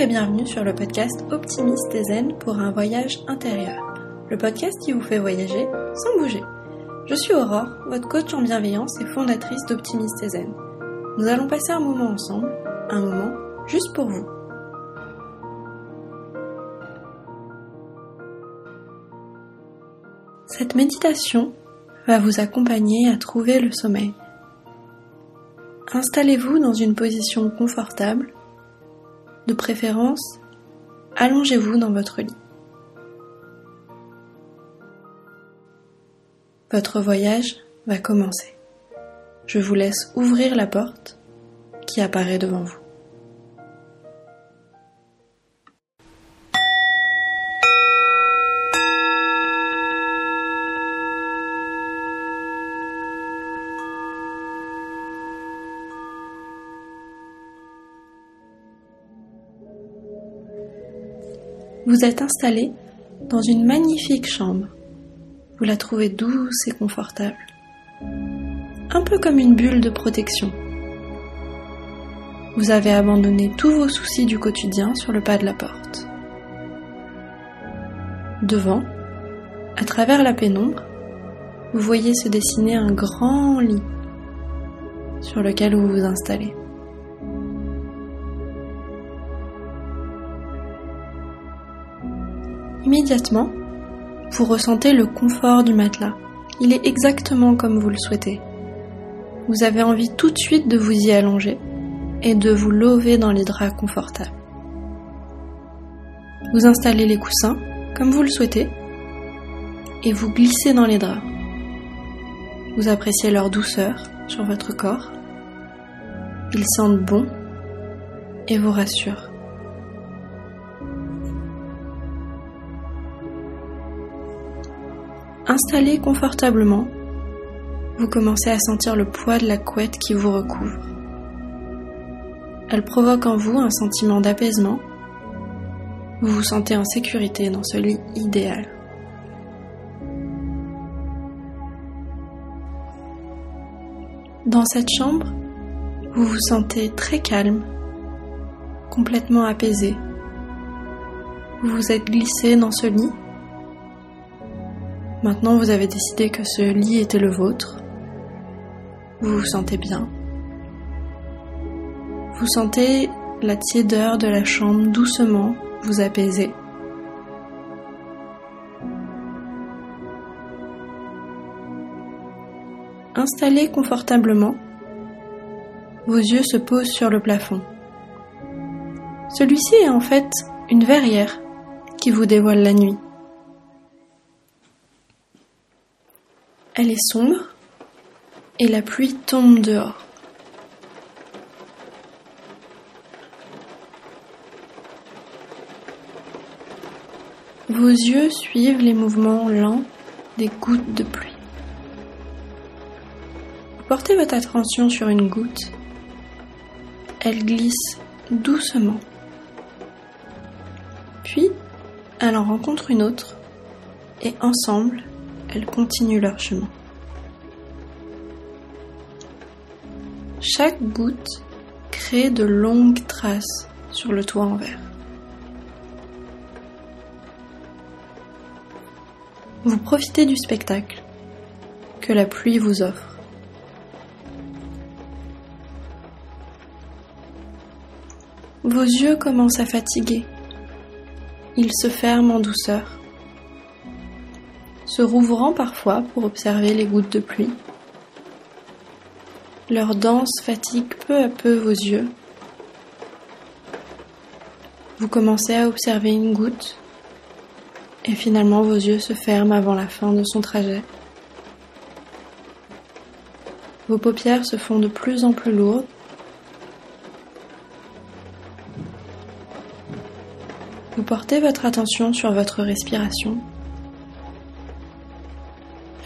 Et bienvenue sur le podcast Optimiste et Zen pour un voyage intérieur. Le podcast qui vous fait voyager sans bouger. Je suis Aurore, votre coach en bienveillance et fondatrice d'Optimiste et Zen. Nous allons passer un moment ensemble, un moment juste pour vous. Cette méditation va vous accompagner à trouver le sommeil. Installez-vous dans une position confortable de préférence, allongez-vous dans votre lit. Votre voyage va commencer. Je vous laisse ouvrir la porte qui apparaît devant vous. Vous êtes installé dans une magnifique chambre. Vous la trouvez douce et confortable. Un peu comme une bulle de protection. Vous avez abandonné tous vos soucis du quotidien sur le pas de la porte. Devant, à travers la pénombre, vous voyez se dessiner un grand lit sur lequel vous vous installez. Immédiatement, vous ressentez le confort du matelas. Il est exactement comme vous le souhaitez. Vous avez envie tout de suite de vous y allonger et de vous lever dans les draps confortables. Vous installez les coussins comme vous le souhaitez et vous glissez dans les draps. Vous appréciez leur douceur sur votre corps. Ils sentent bon et vous rassurent. Installé confortablement, vous commencez à sentir le poids de la couette qui vous recouvre. Elle provoque en vous un sentiment d'apaisement. Vous vous sentez en sécurité dans ce lit idéal. Dans cette chambre, vous vous sentez très calme, complètement apaisé. Vous vous êtes glissé dans ce lit Maintenant, vous avez décidé que ce lit était le vôtre. Vous vous sentez bien. Vous sentez la tiédeur de la chambre doucement vous apaiser. Installé confortablement, vos yeux se posent sur le plafond. Celui-ci est en fait une verrière qui vous dévoile la nuit. Elle est sombre et la pluie tombe dehors. Vos yeux suivent les mouvements lents des gouttes de pluie. Portez votre attention sur une goutte. Elle glisse doucement. Puis, elle en rencontre une autre et ensemble, elles continuent leur chemin. Chaque goutte crée de longues traces sur le toit en verre. Vous profitez du spectacle que la pluie vous offre. Vos yeux commencent à fatiguer. Ils se ferment en douceur se rouvrant parfois pour observer les gouttes de pluie. Leur danse fatigue peu à peu vos yeux. Vous commencez à observer une goutte et finalement vos yeux se ferment avant la fin de son trajet. Vos paupières se font de plus en plus lourdes. Vous portez votre attention sur votre respiration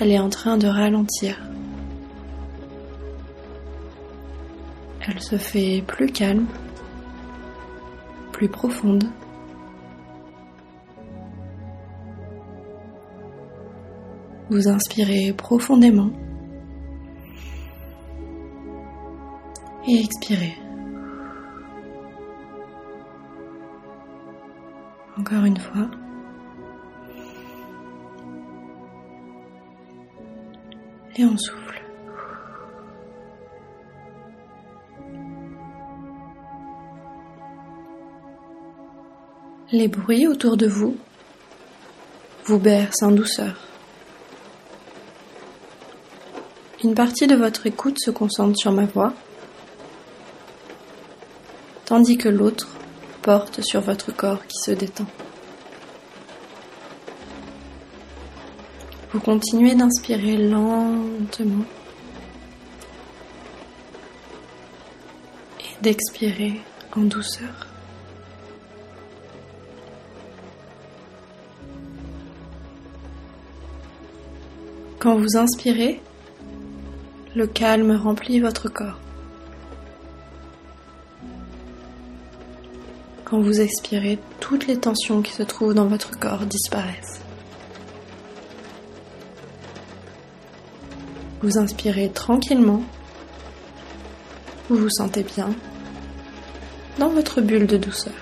elle est en train de ralentir. Elle se fait plus calme, plus profonde. Vous inspirez profondément et expirez. Encore une fois. Et on souffle. Les bruits autour de vous vous bercent en douceur. Une partie de votre écoute se concentre sur ma voix, tandis que l'autre porte sur votre corps qui se détend. Vous continuez d'inspirer lentement et d'expirer en douceur. Quand vous inspirez, le calme remplit votre corps. Quand vous expirez, toutes les tensions qui se trouvent dans votre corps disparaissent. Vous inspirez tranquillement. Vous vous sentez bien dans votre bulle de douceur.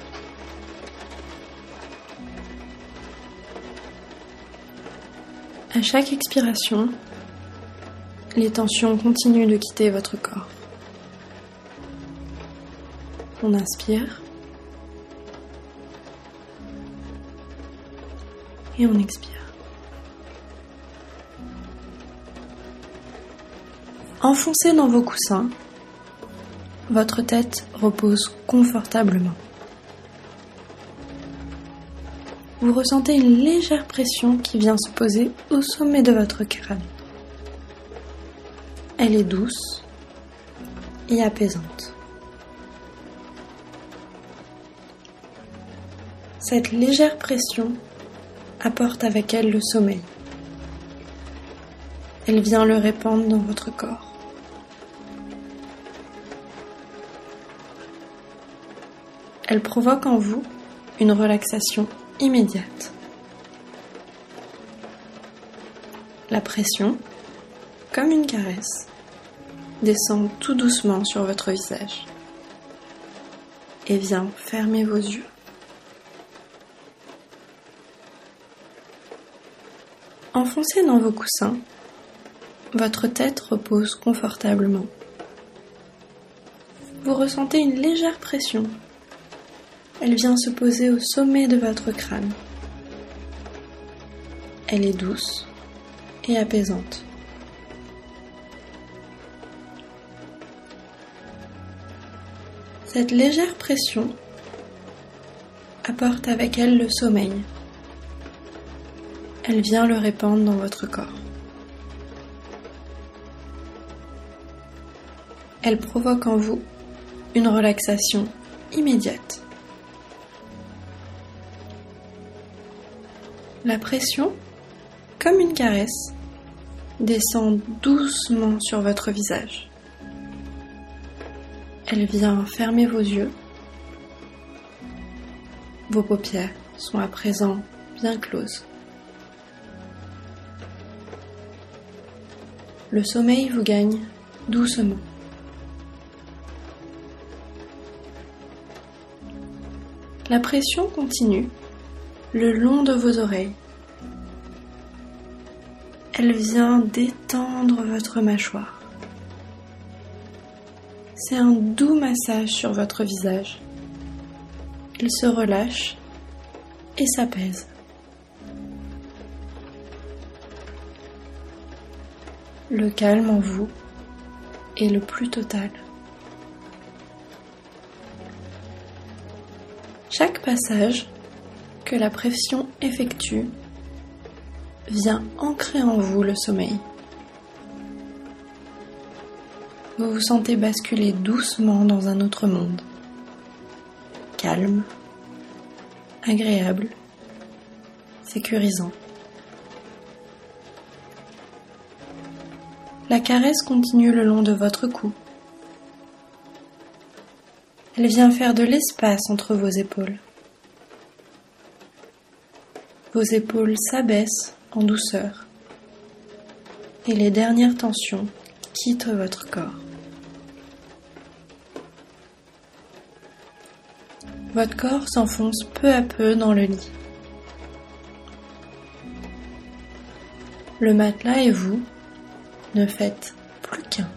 À chaque expiration, les tensions continuent de quitter votre corps. On inspire et on expire. Enfoncé dans vos coussins, votre tête repose confortablement. vous ressentez une légère pression qui vient se poser au sommet de votre crâne. Elle est douce et apaisante. Cette légère pression apporte avec elle le sommeil. Elle vient le répandre dans votre corps. Elle provoque en vous une relaxation immédiate. La pression, comme une caresse, descend tout doucement sur votre visage et vient fermer vos yeux. Enfoncé dans vos coussins, votre tête repose confortablement. Vous ressentez une légère pression elle vient se poser au sommet de votre crâne. Elle est douce et apaisante. Cette légère pression apporte avec elle le sommeil. Elle vient le répandre dans votre corps. Elle provoque en vous une relaxation immédiate. La pression, comme une caresse, descend doucement sur votre visage. Elle vient fermer vos yeux. Vos paupières sont à présent bien closes. Le sommeil vous gagne doucement. La pression continue le long de vos oreilles. Elle vient détendre votre mâchoire. C'est un doux massage sur votre visage. Il se relâche et s'apaise. Le calme en vous est le plus total. Chaque passage la pression effectue vient ancrer en vous le sommeil. Vous vous sentez basculer doucement dans un autre monde, calme, agréable, sécurisant. La caresse continue le long de votre cou. Elle vient faire de l'espace entre vos épaules. Vos épaules s'abaissent en douceur et les dernières tensions quittent votre corps. Votre corps s'enfonce peu à peu dans le lit. Le matelas et vous ne faites plus qu'un.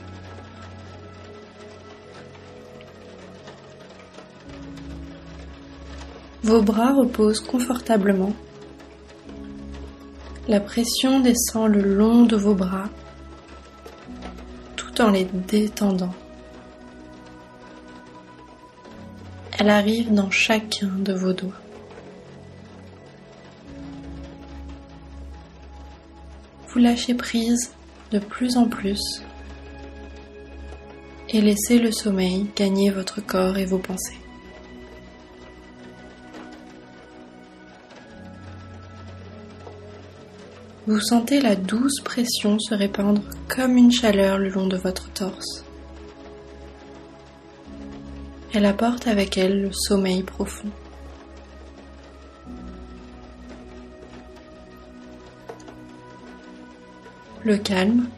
Vos bras reposent confortablement la pression descend le long de vos bras tout en les détendant. Elle arrive dans chacun de vos doigts. Vous lâchez prise de plus en plus et laissez le sommeil gagner votre corps et vos pensées. Vous sentez la douce pression se répandre comme une chaleur le long de votre torse. Elle apporte avec elle le sommeil profond. Le calme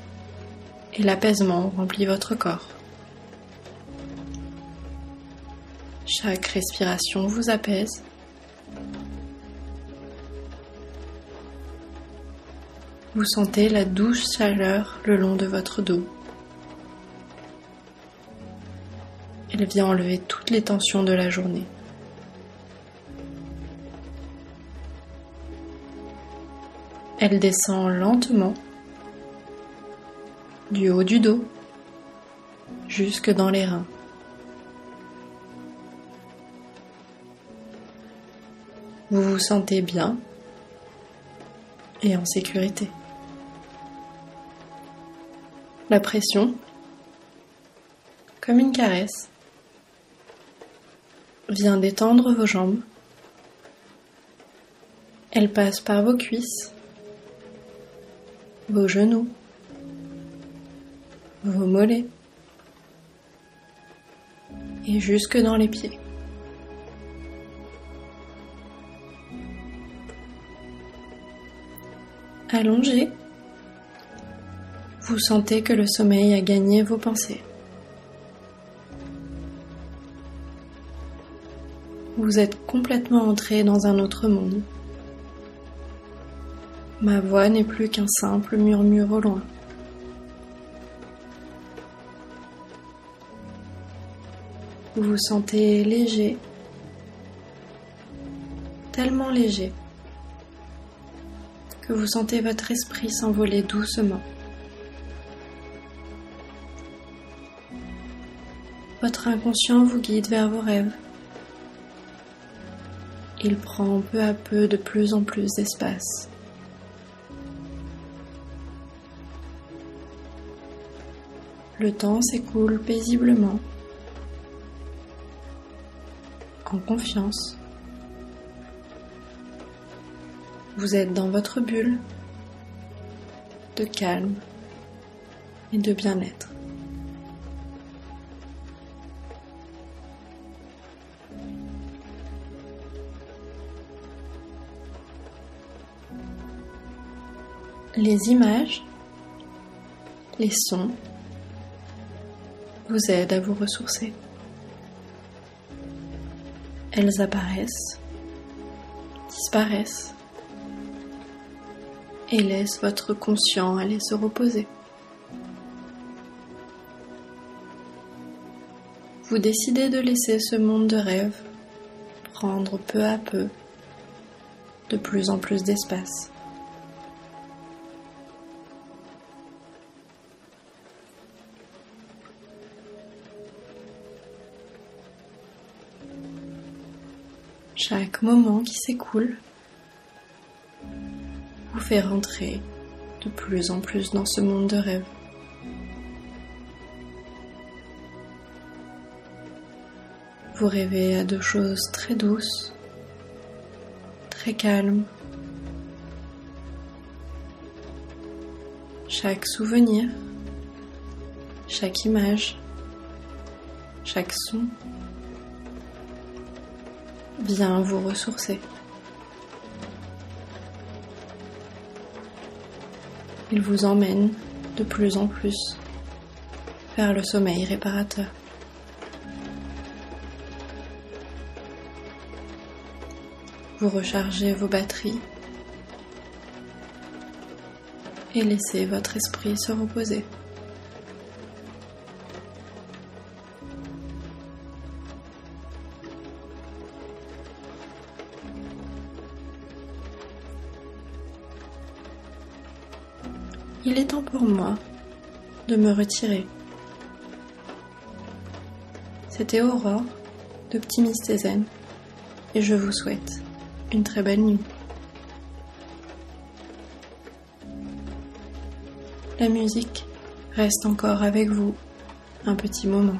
et l'apaisement remplissent votre corps. Chaque respiration vous apaise Vous sentez la douce chaleur le long de votre dos. Elle vient enlever toutes les tensions de la journée. Elle descend lentement du haut du dos jusque dans les reins. Vous vous sentez bien et en sécurité. La pression, comme une caresse, vient détendre vos jambes. Elle passe par vos cuisses, vos genoux, vos mollets. Et jusque dans les pieds. Allongez vous sentez que le sommeil a gagné vos pensées. Vous êtes complètement entré dans un autre monde. Ma voix n'est plus qu'un simple murmure au loin. Vous vous sentez léger, tellement léger que vous sentez votre esprit s'envoler doucement. Votre inconscient vous guide vers vos rêves. Il prend peu à peu de plus en plus d'espace. Le temps s'écoule paisiblement, en confiance. Vous êtes dans votre bulle de calme et de bien-être. Les images, les sons vous aident à vous ressourcer. Elles apparaissent, disparaissent et laissent votre conscient aller se reposer. Vous décidez de laisser ce monde de rêve prendre peu à peu de plus en plus d'espace. Chaque moment qui s'écoule vous fait rentrer de plus en plus dans ce monde de rêve. Vous rêvez à de choses très douces, très calmes. Chaque souvenir, chaque image, chaque son vient vous ressourcer. Il vous emmène de plus en plus vers le sommeil réparateur. Vous rechargez vos batteries et laissez votre esprit se reposer. Il est temps pour moi de me retirer. C'était Aurore d'Optimiste et Zen et je vous souhaite une très belle nuit. La musique reste encore avec vous un petit moment.